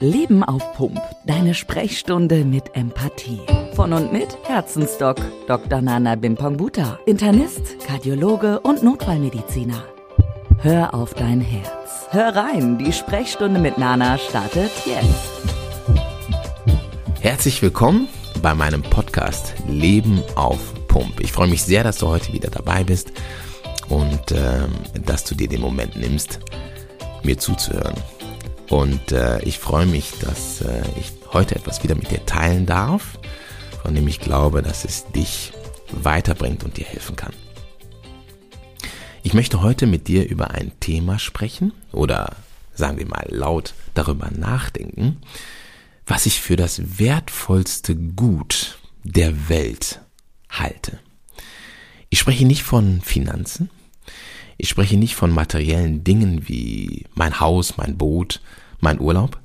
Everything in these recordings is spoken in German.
Leben auf Pump. Deine Sprechstunde mit Empathie. Von und mit Herzensdoc Dr. Nana Bimpangbuta. Internist, Kardiologe und Notfallmediziner. Hör auf dein Herz. Hör rein, die Sprechstunde mit Nana startet jetzt. Herzlich willkommen bei meinem Podcast Leben auf Pump. Ich freue mich sehr, dass du heute wieder dabei bist und äh, dass du dir den Moment nimmst, mir zuzuhören. Und äh, ich freue mich, dass äh, ich heute etwas wieder mit dir teilen darf, von dem ich glaube, dass es dich weiterbringt und dir helfen kann. Ich möchte heute mit dir über ein Thema sprechen oder sagen wir mal laut darüber nachdenken, was ich für das wertvollste Gut der Welt halte. Ich spreche nicht von Finanzen, ich spreche nicht von materiellen Dingen wie mein Haus, mein Boot, mein Urlaub,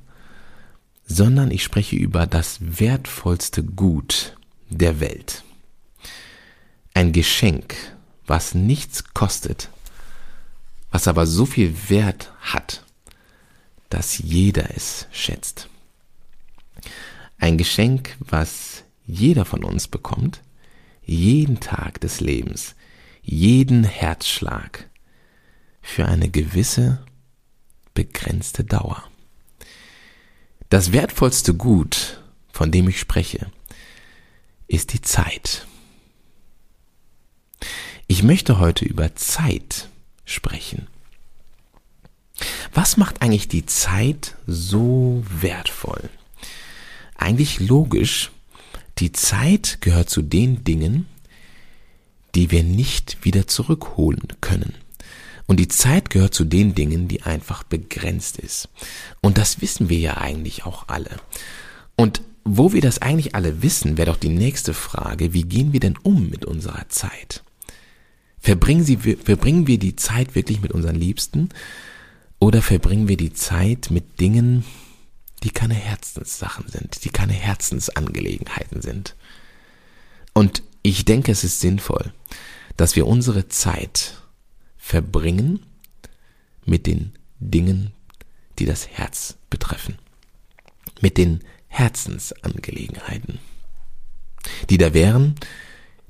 sondern ich spreche über das wertvollste Gut der Welt. Ein Geschenk, was nichts kostet, was aber so viel Wert hat, dass jeder es schätzt. Ein Geschenk, was jeder von uns bekommt, jeden Tag des Lebens, jeden Herzschlag für eine gewisse begrenzte Dauer. Das wertvollste Gut, von dem ich spreche, ist die Zeit. Ich möchte heute über Zeit sprechen. Was macht eigentlich die Zeit so wertvoll? Eigentlich logisch, die Zeit gehört zu den Dingen, die wir nicht wieder zurückholen können. Und die Zeit gehört zu den Dingen, die einfach begrenzt ist. Und das wissen wir ja eigentlich auch alle. Und wo wir das eigentlich alle wissen, wäre doch die nächste Frage, wie gehen wir denn um mit unserer Zeit? Verbringen, sie, verbringen wir die Zeit wirklich mit unseren Liebsten oder verbringen wir die Zeit mit Dingen, die keine Herzenssachen sind, die keine Herzensangelegenheiten sind? Und ich denke, es ist sinnvoll, dass wir unsere Zeit verbringen mit den Dingen, die das Herz betreffen, mit den Herzensangelegenheiten, die da wären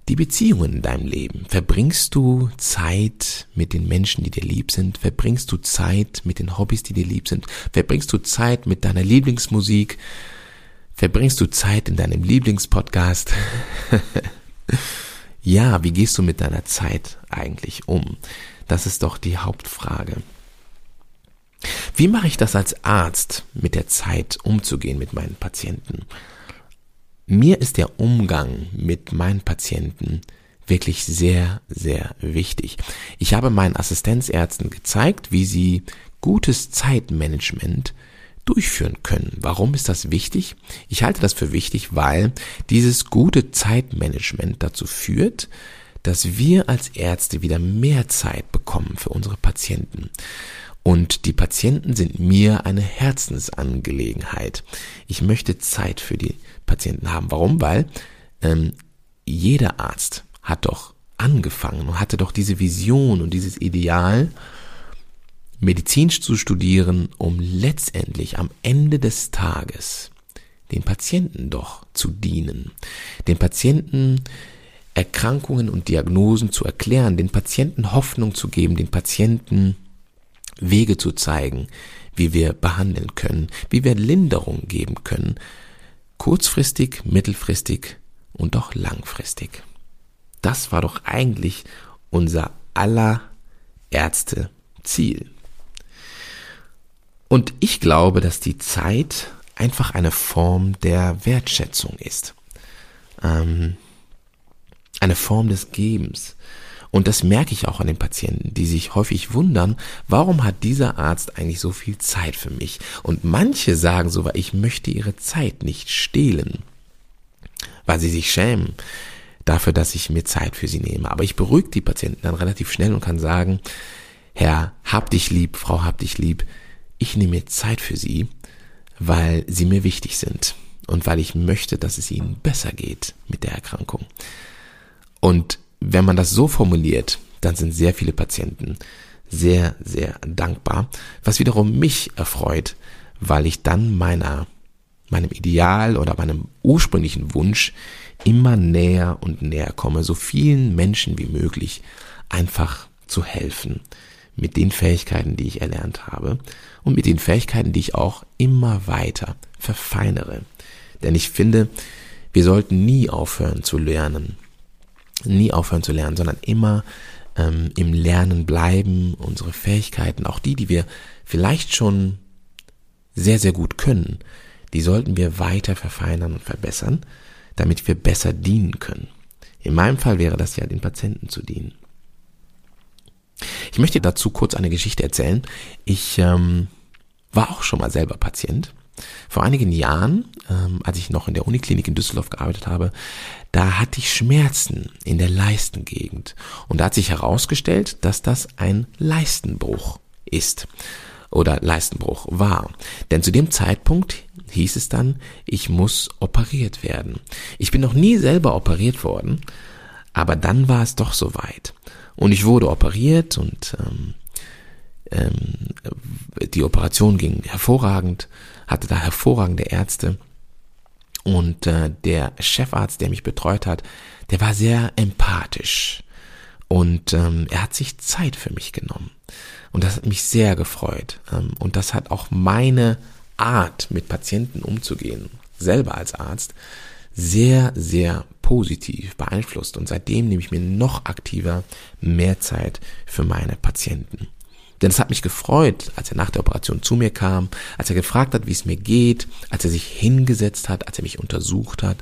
die Beziehungen in deinem Leben. Verbringst du Zeit mit den Menschen, die dir lieb sind? Verbringst du Zeit mit den Hobbys, die dir lieb sind? Verbringst du Zeit mit deiner Lieblingsmusik? Verbringst du Zeit in deinem Lieblingspodcast? ja, wie gehst du mit deiner Zeit eigentlich um? Das ist doch die Hauptfrage. Wie mache ich das als Arzt, mit der Zeit umzugehen mit meinen Patienten? Mir ist der Umgang mit meinen Patienten wirklich sehr, sehr wichtig. Ich habe meinen Assistenzärzten gezeigt, wie sie gutes Zeitmanagement durchführen können. Warum ist das wichtig? Ich halte das für wichtig, weil dieses gute Zeitmanagement dazu führt, dass wir als Ärzte wieder mehr Zeit bekommen für unsere Patienten. Und die Patienten sind mir eine Herzensangelegenheit. Ich möchte Zeit für die Patienten haben. Warum? Weil ähm, jeder Arzt hat doch angefangen und hatte doch diese Vision und dieses Ideal, Medizin zu studieren, um letztendlich am Ende des Tages den Patienten doch zu dienen, den Patienten Erkrankungen und Diagnosen zu erklären, den Patienten Hoffnung zu geben, den Patienten Wege zu zeigen, wie wir behandeln können, wie wir Linderung geben können, kurzfristig, mittelfristig und auch langfristig. Das war doch eigentlich unser aller Ärzte Ziel. Und ich glaube, dass die Zeit einfach eine Form der Wertschätzung ist. Ähm, eine Form des Gebens. Und das merke ich auch an den Patienten, die sich häufig wundern, warum hat dieser Arzt eigentlich so viel Zeit für mich? Und manche sagen sogar, ich möchte ihre Zeit nicht stehlen, weil sie sich schämen dafür, dass ich mir Zeit für sie nehme. Aber ich beruhige die Patienten dann relativ schnell und kann sagen, Herr, hab dich lieb, Frau, hab dich lieb, ich nehme mir Zeit für sie, weil sie mir wichtig sind und weil ich möchte, dass es ihnen besser geht mit der Erkrankung. Und wenn man das so formuliert, dann sind sehr viele Patienten sehr, sehr dankbar, was wiederum mich erfreut, weil ich dann meiner, meinem Ideal oder meinem ursprünglichen Wunsch immer näher und näher komme, so vielen Menschen wie möglich einfach zu helfen mit den Fähigkeiten, die ich erlernt habe und mit den Fähigkeiten, die ich auch immer weiter verfeinere. Denn ich finde, wir sollten nie aufhören zu lernen, nie aufhören zu lernen, sondern immer ähm, im Lernen bleiben, unsere Fähigkeiten, auch die, die wir vielleicht schon sehr, sehr gut können, die sollten wir weiter verfeinern und verbessern, damit wir besser dienen können. In meinem Fall wäre das ja, den Patienten zu dienen. Ich möchte dazu kurz eine Geschichte erzählen. Ich ähm, war auch schon mal selber Patient. Vor einigen Jahren, ähm, als ich noch in der Uniklinik in Düsseldorf gearbeitet habe, da hatte ich Schmerzen in der Leistengegend. Und da hat sich herausgestellt, dass das ein Leistenbruch ist oder Leistenbruch war. Denn zu dem Zeitpunkt hieß es dann, ich muss operiert werden. Ich bin noch nie selber operiert worden, aber dann war es doch soweit. Und ich wurde operiert und ähm, ähm, die Operation ging hervorragend, hatte da hervorragende Ärzte. Und äh, der Chefarzt, der mich betreut hat, der war sehr empathisch. Und ähm, er hat sich Zeit für mich genommen. Und das hat mich sehr gefreut. Ähm, und das hat auch meine Art, mit Patienten umzugehen, selber als Arzt, sehr, sehr positiv beeinflusst. Und seitdem nehme ich mir noch aktiver mehr Zeit für meine Patienten. Denn es hat mich gefreut, als er nach der Operation zu mir kam, als er gefragt hat, wie es mir geht, als er sich hingesetzt hat, als er mich untersucht hat.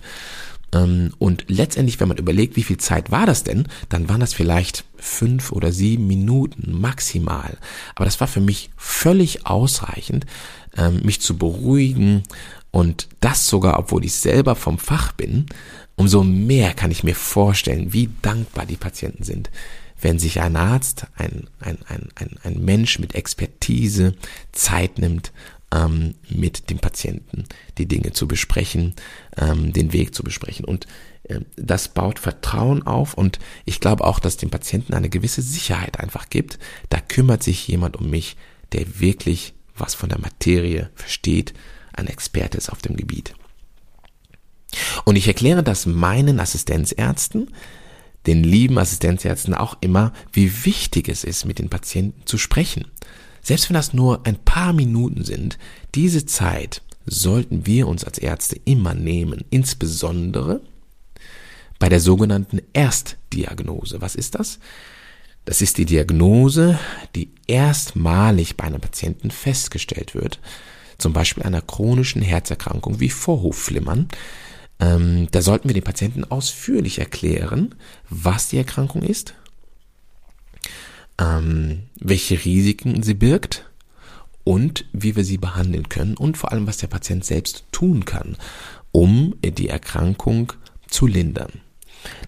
Ähm, und letztendlich, wenn man überlegt, wie viel Zeit war das denn, dann waren das vielleicht fünf oder sieben Minuten maximal. Aber das war für mich völlig ausreichend, ähm, mich zu beruhigen und das sogar, obwohl ich selber vom Fach bin. Umso mehr kann ich mir vorstellen, wie dankbar die Patienten sind, wenn sich ein Arzt, ein, ein, ein, ein, ein Mensch mit Expertise Zeit nimmt, ähm, mit dem Patienten die Dinge zu besprechen, ähm, den Weg zu besprechen. Und äh, das baut Vertrauen auf und ich glaube auch, dass dem Patienten eine gewisse Sicherheit einfach gibt. Da kümmert sich jemand um mich, der wirklich was von der Materie versteht, ein Experte ist auf dem Gebiet. Und ich erkläre das meinen Assistenzärzten, den lieben Assistenzärzten auch immer, wie wichtig es ist, mit den Patienten zu sprechen. Selbst wenn das nur ein paar Minuten sind, diese Zeit sollten wir uns als Ärzte immer nehmen, insbesondere bei der sogenannten Erstdiagnose. Was ist das? Das ist die Diagnose, die erstmalig bei einem Patienten festgestellt wird, zum Beispiel einer chronischen Herzerkrankung wie Vorhofflimmern. Ähm, da sollten wir den Patienten ausführlich erklären, was die Erkrankung ist, ähm, welche Risiken sie birgt und wie wir sie behandeln können und vor allem, was der Patient selbst tun kann, um die Erkrankung zu lindern.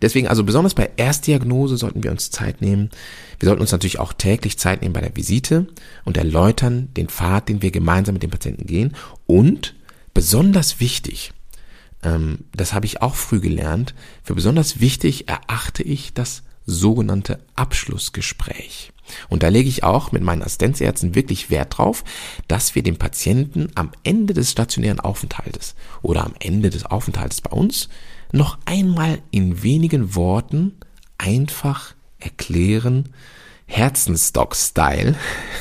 Deswegen also besonders bei Erstdiagnose sollten wir uns Zeit nehmen. Wir sollten uns natürlich auch täglich Zeit nehmen bei der Visite und erläutern den Pfad, den wir gemeinsam mit dem Patienten gehen. Und besonders wichtig, das habe ich auch früh gelernt, für besonders wichtig erachte ich das sogenannte Abschlussgespräch. Und da lege ich auch mit meinen Assistenzärzten wirklich Wert drauf, dass wir dem Patienten am Ende des stationären Aufenthaltes oder am Ende des Aufenthaltes bei uns noch einmal in wenigen Worten einfach erklären, Herzenstock-Style,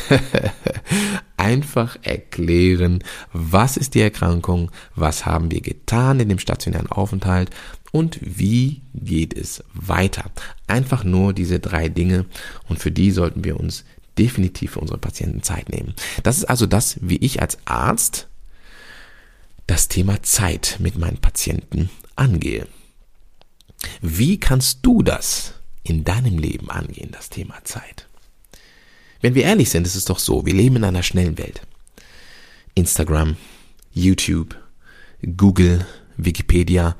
einfach erklären, was ist die Erkrankung, was haben wir getan in dem stationären Aufenthalt und wie geht es weiter. Einfach nur diese drei Dinge und für die sollten wir uns definitiv für unsere Patienten Zeit nehmen. Das ist also das, wie ich als Arzt das Thema Zeit mit meinen Patienten angehe. Wie kannst du das in deinem Leben angehen, das Thema Zeit? Wenn wir ehrlich sind, ist es doch so, wir leben in einer schnellen Welt. Instagram, YouTube, Google, Wikipedia,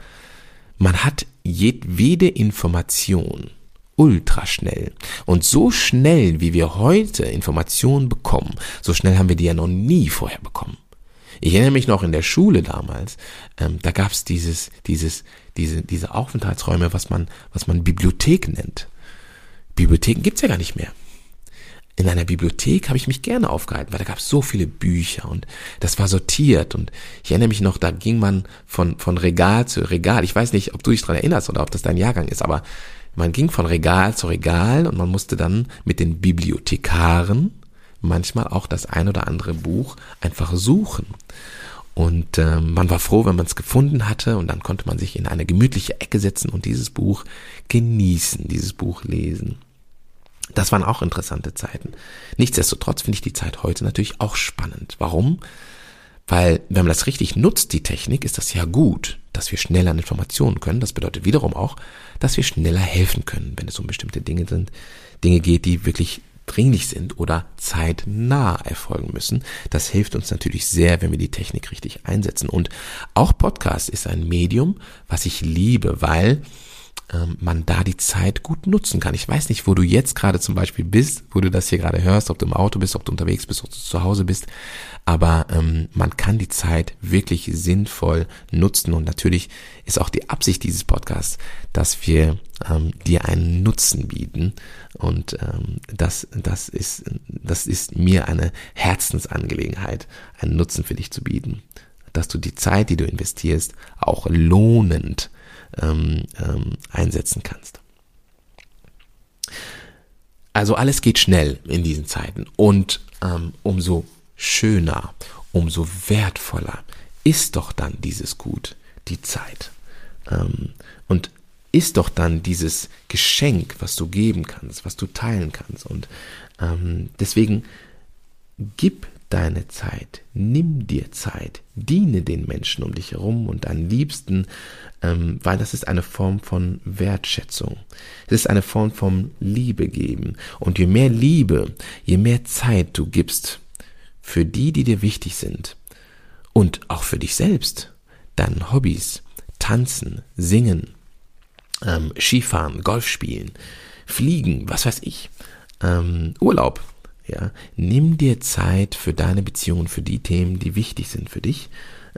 man hat jedwede Information ultraschnell. Und so schnell, wie wir heute Informationen bekommen, so schnell haben wir die ja noch nie vorher bekommen. Ich erinnere mich noch in der Schule damals, ähm, da gab es dieses, dieses, diese, diese Aufenthaltsräume, was man, was man Bibliothek nennt. Bibliotheken gibt's ja gar nicht mehr. in einer Bibliothek habe ich mich gerne aufgehalten, weil da gab es so viele Bücher und das war sortiert und ich erinnere mich noch, da ging man von, von Regal zu Regal. Ich weiß nicht, ob du dich daran erinnerst oder ob das dein Jahrgang ist, aber man ging von Regal zu Regal und man musste dann mit den Bibliothekaren manchmal auch das ein oder andere Buch einfach suchen. Und äh, man war froh, wenn man es gefunden hatte und dann konnte man sich in eine gemütliche Ecke setzen und dieses Buch genießen, dieses Buch lesen. Das waren auch interessante Zeiten. Nichtsdestotrotz finde ich die Zeit heute natürlich auch spannend. Warum? Weil, wenn man das richtig nutzt, die Technik, ist das ja gut, dass wir schneller an Informationen können. Das bedeutet wiederum auch, dass wir schneller helfen können, wenn es um bestimmte Dinge sind, Dinge geht, die wirklich dringlich sind oder zeitnah erfolgen müssen. Das hilft uns natürlich sehr, wenn wir die Technik richtig einsetzen. Und auch Podcast ist ein Medium, was ich liebe, weil man da die Zeit gut nutzen kann. Ich weiß nicht, wo du jetzt gerade zum Beispiel bist, wo du das hier gerade hörst, ob du im Auto bist, ob du unterwegs bist, ob du zu Hause bist, aber ähm, man kann die Zeit wirklich sinnvoll nutzen. Und natürlich ist auch die Absicht dieses Podcasts, dass wir ähm, dir einen Nutzen bieten. Und ähm, das, das, ist, das ist mir eine Herzensangelegenheit, einen Nutzen für dich zu bieten, dass du die Zeit, die du investierst, auch lohnend ähm, ähm, einsetzen kannst. Also alles geht schnell in diesen Zeiten und ähm, umso schöner, umso wertvoller ist doch dann dieses Gut, die Zeit. Ähm, und ist doch dann dieses Geschenk, was du geben kannst, was du teilen kannst. Und ähm, deswegen gib deine Zeit, nimm dir Zeit, diene den Menschen um dich herum und deinen Liebsten, ähm, weil das ist eine Form von Wertschätzung. Es ist eine Form von Liebe geben. Und je mehr Liebe, je mehr Zeit du gibst für die, die dir wichtig sind und auch für dich selbst, deinen Hobbys, tanzen, singen, ähm, Skifahren, Golf spielen, fliegen, was weiß ich, ähm, Urlaub, ja, nimm dir Zeit für deine Beziehungen, für die Themen, die wichtig sind für dich,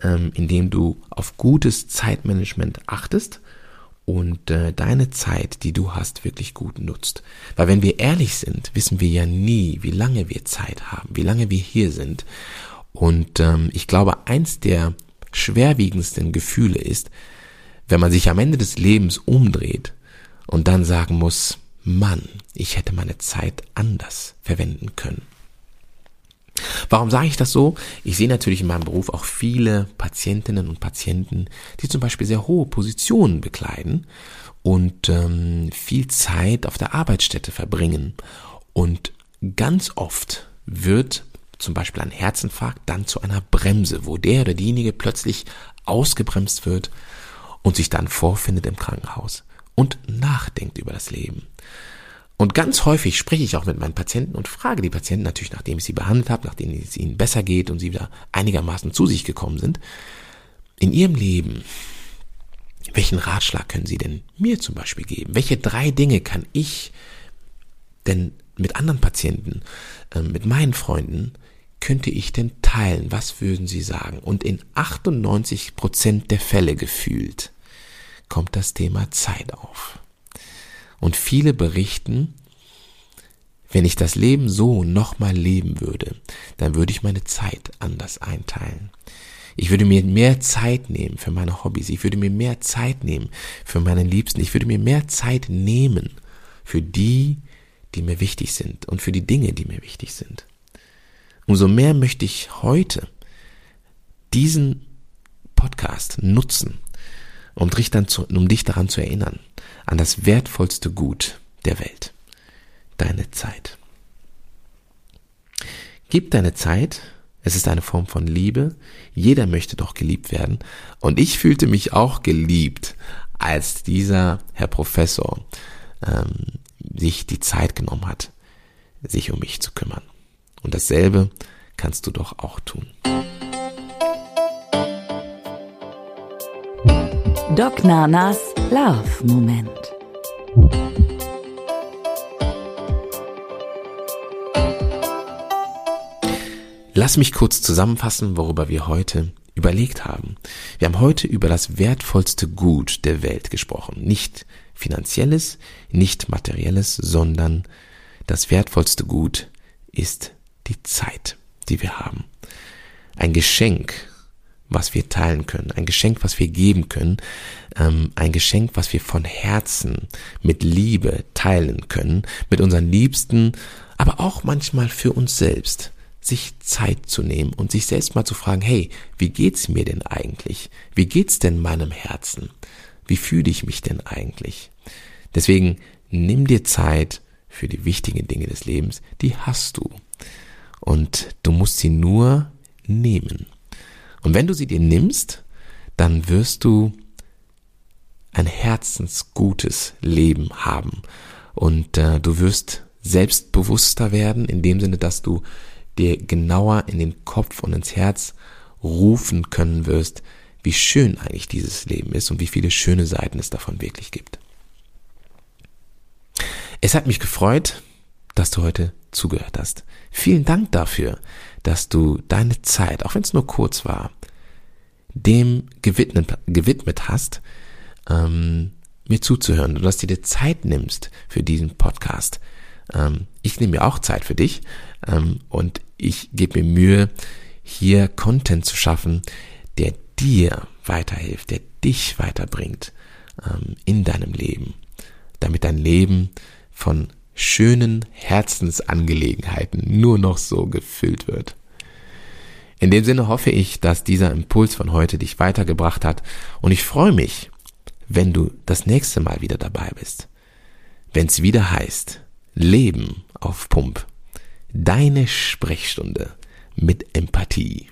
ähm, indem du auf gutes Zeitmanagement achtest und äh, deine Zeit, die du hast, wirklich gut nutzt. Weil wenn wir ehrlich sind, wissen wir ja nie, wie lange wir Zeit haben, wie lange wir hier sind. Und ähm, ich glaube, eins der schwerwiegendsten Gefühle ist, wenn man sich am Ende des Lebens umdreht und dann sagen muss, Mann, ich hätte meine Zeit anders verwenden können. Warum sage ich das so? Ich sehe natürlich in meinem Beruf auch viele Patientinnen und Patienten, die zum Beispiel sehr hohe Positionen bekleiden und ähm, viel Zeit auf der Arbeitsstätte verbringen. Und ganz oft wird zum Beispiel ein Herzinfarkt dann zu einer Bremse, wo der oder diejenige plötzlich ausgebremst wird und sich dann vorfindet im Krankenhaus und nachdenkt über das Leben. Und ganz häufig spreche ich auch mit meinen Patienten und frage die Patienten natürlich, nachdem ich sie behandelt habe, nachdem es ihnen besser geht und sie wieder einigermaßen zu sich gekommen sind, in ihrem Leben, welchen Ratschlag können sie denn mir zum Beispiel geben? Welche drei Dinge kann ich denn mit anderen Patienten, äh, mit meinen Freunden, könnte ich denn teilen? Was würden sie sagen? Und in 98 Prozent der Fälle gefühlt kommt das Thema Zeit auf. Und viele berichten, wenn ich das Leben so nochmal leben würde, dann würde ich meine Zeit anders einteilen. Ich würde mir mehr Zeit nehmen für meine Hobbys. Ich würde mir mehr Zeit nehmen für meinen Liebsten. Ich würde mir mehr Zeit nehmen für die, die mir wichtig sind und für die Dinge, die mir wichtig sind. Umso mehr möchte ich heute diesen Podcast nutzen, um dich, dann zu, um dich daran zu erinnern, an das wertvollste Gut der Welt, deine Zeit. Gib deine Zeit, es ist eine Form von Liebe, jeder möchte doch geliebt werden, und ich fühlte mich auch geliebt, als dieser Herr Professor ähm, sich die Zeit genommen hat, sich um mich zu kümmern. Und dasselbe kannst du doch auch tun. Doc Nanas Love Moment. Lass mich kurz zusammenfassen, worüber wir heute überlegt haben. Wir haben heute über das wertvollste Gut der Welt gesprochen. Nicht finanzielles, nicht materielles, sondern das wertvollste Gut, ist die Zeit, die wir haben. Ein Geschenk, was wir teilen können, ein Geschenk, was wir geben können, ähm, ein Geschenk, was wir von Herzen mit Liebe teilen können, mit unseren Liebsten, aber auch manchmal für uns selbst, sich Zeit zu nehmen und sich selbst mal zu fragen, hey, wie geht's mir denn eigentlich? Wie geht's denn meinem Herzen? Wie fühle ich mich denn eigentlich? Deswegen nimm dir Zeit für die wichtigen Dinge des Lebens, die hast du. Und du musst sie nur nehmen. Und wenn du sie dir nimmst, dann wirst du ein herzensgutes Leben haben. Und äh, du wirst selbstbewusster werden, in dem Sinne, dass du dir genauer in den Kopf und ins Herz rufen können wirst, wie schön eigentlich dieses Leben ist und wie viele schöne Seiten es davon wirklich gibt. Es hat mich gefreut, dass du heute zugehört hast. Vielen Dank dafür, dass du deine Zeit, auch wenn es nur kurz war, dem gewidmet, gewidmet hast, ähm, mir zuzuhören und dass du dir Zeit nimmst für diesen Podcast. Ähm, ich nehme mir auch Zeit für dich ähm, und ich gebe mir Mühe, hier Content zu schaffen, der dir weiterhilft, der dich weiterbringt ähm, in deinem Leben, damit dein Leben von schönen Herzensangelegenheiten nur noch so gefüllt wird. In dem Sinne hoffe ich, dass dieser Impuls von heute dich weitergebracht hat und ich freue mich, wenn du das nächste Mal wieder dabei bist. Wenn es wieder heißt, Leben auf Pump. Deine Sprechstunde mit Empathie.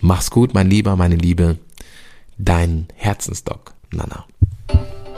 Mach's gut, mein Lieber, meine Liebe. Dein Herzensdoc, Nana.